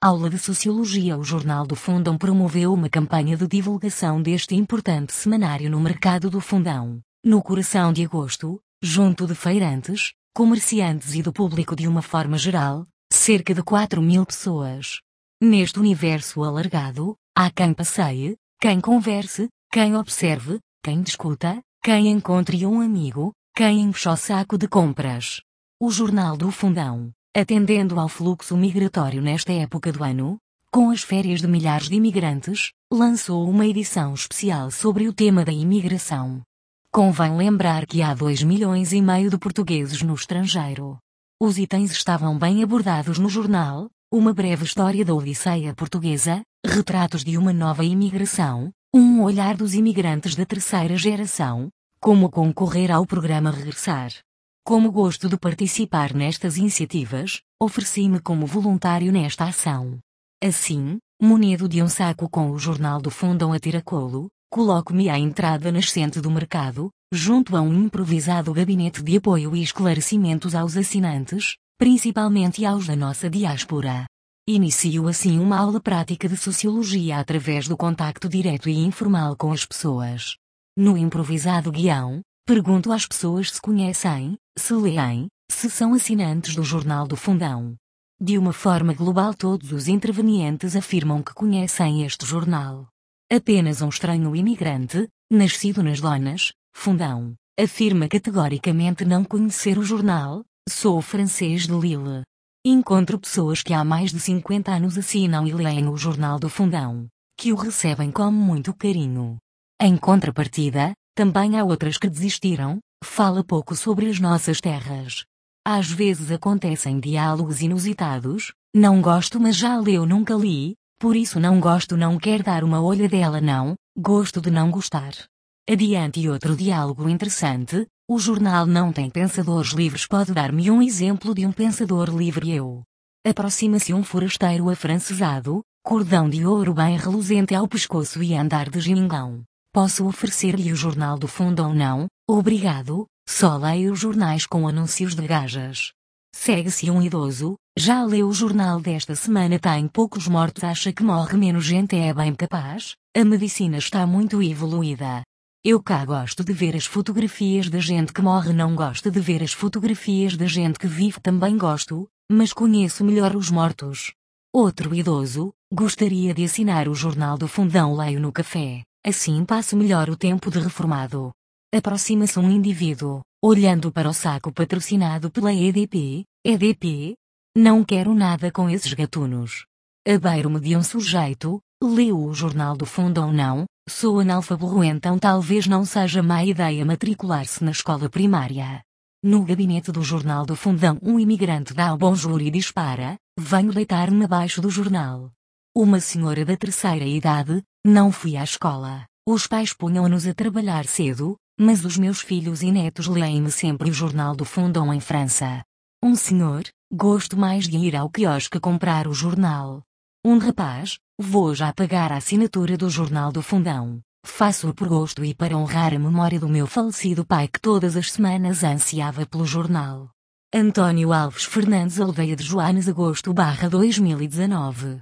Aula de Sociologia O Jornal do Fundão promoveu uma campanha de divulgação deste importante semanário no mercado do Fundão, no coração de agosto, junto de feirantes, comerciantes e do público de uma forma geral, cerca de 4 mil pessoas. Neste universo alargado, há quem passeie, quem converse, quem observe, quem discuta, quem encontre um amigo, quem enche o saco de compras. O Jornal do Fundão atendendo ao fluxo migratório nesta época do ano, com as férias de milhares de imigrantes, lançou uma edição especial sobre o tema da imigração. Convém lembrar que há 2 milhões e meio de portugueses no estrangeiro. Os itens estavam bem abordados no jornal, uma breve história da Odisseia portuguesa, retratos de uma nova imigração, um olhar dos imigrantes da terceira geração, como concorrer ao programa Regressar. Como gosto de participar nestas iniciativas, ofereci-me como voluntário nesta ação. Assim, munido de um saco com o jornal do Fundão a tiracolo, coloco-me à entrada nascente do mercado, junto a um improvisado gabinete de apoio e esclarecimentos aos assinantes, principalmente aos da nossa diáspora. Inicio assim uma aula prática de sociologia através do contacto direto e informal com as pessoas. No improvisado guião, Pergunto às pessoas se conhecem, se leem, se são assinantes do Jornal do Fundão. De uma forma global, todos os intervenientes afirmam que conhecem este jornal. Apenas um estranho imigrante, nascido nas Donas, Fundão, afirma categoricamente não conhecer o jornal, sou francês de Lille. Encontro pessoas que há mais de 50 anos assinam e leem o Jornal do Fundão, que o recebem com muito carinho. Em contrapartida, também há outras que desistiram, fala pouco sobre as nossas terras. Às vezes acontecem diálogos inusitados, não gosto mas já leu nunca li, por isso não gosto não quer dar uma olhadela não, gosto de não gostar. Adiante outro diálogo interessante, o jornal não tem pensadores livres pode dar-me um exemplo de um pensador livre eu. Aproxima-se um forasteiro afrancesado, cordão de ouro bem reluzente ao pescoço e andar de gingão. Posso oferecer-lhe o jornal do fundo ou não? Obrigado, só leio jornais com anúncios de gajas. Segue-se um idoso, já leu o jornal desta semana tem poucos mortos acha que morre menos gente é bem capaz? A medicina está muito evoluída. Eu cá gosto de ver as fotografias da gente que morre não gosto de ver as fotografias da gente que vive também gosto, mas conheço melhor os mortos. Outro idoso, gostaria de assinar o jornal do fundão leio no café. Assim passo melhor o tempo de reformado. Aproxima-se um indivíduo, olhando para o saco patrocinado pela EDP, EDP. Não quero nada com esses gatunos. Abeiro-me de um sujeito, leu o jornal do fundo ou não, sou analfabeto então talvez não seja má ideia matricular-se na escola primária. No gabinete do jornal do fundão um imigrante dá o bonjour e dispara, venho deitar-me abaixo do jornal. Uma senhora da terceira idade, não fui à escola. Os pais punham-nos a trabalhar cedo, mas os meus filhos e netos leem-me sempre o jornal do Fundão em França. Um senhor, gosto mais de ir ao quiosque comprar o jornal. Um rapaz, vou já pagar a assinatura do jornal do Fundão. Faço-o por gosto e para honrar a memória do meu falecido pai que todas as semanas ansiava pelo jornal. Antônio Alves Fernandes Aldeia de Joanes Agosto 2019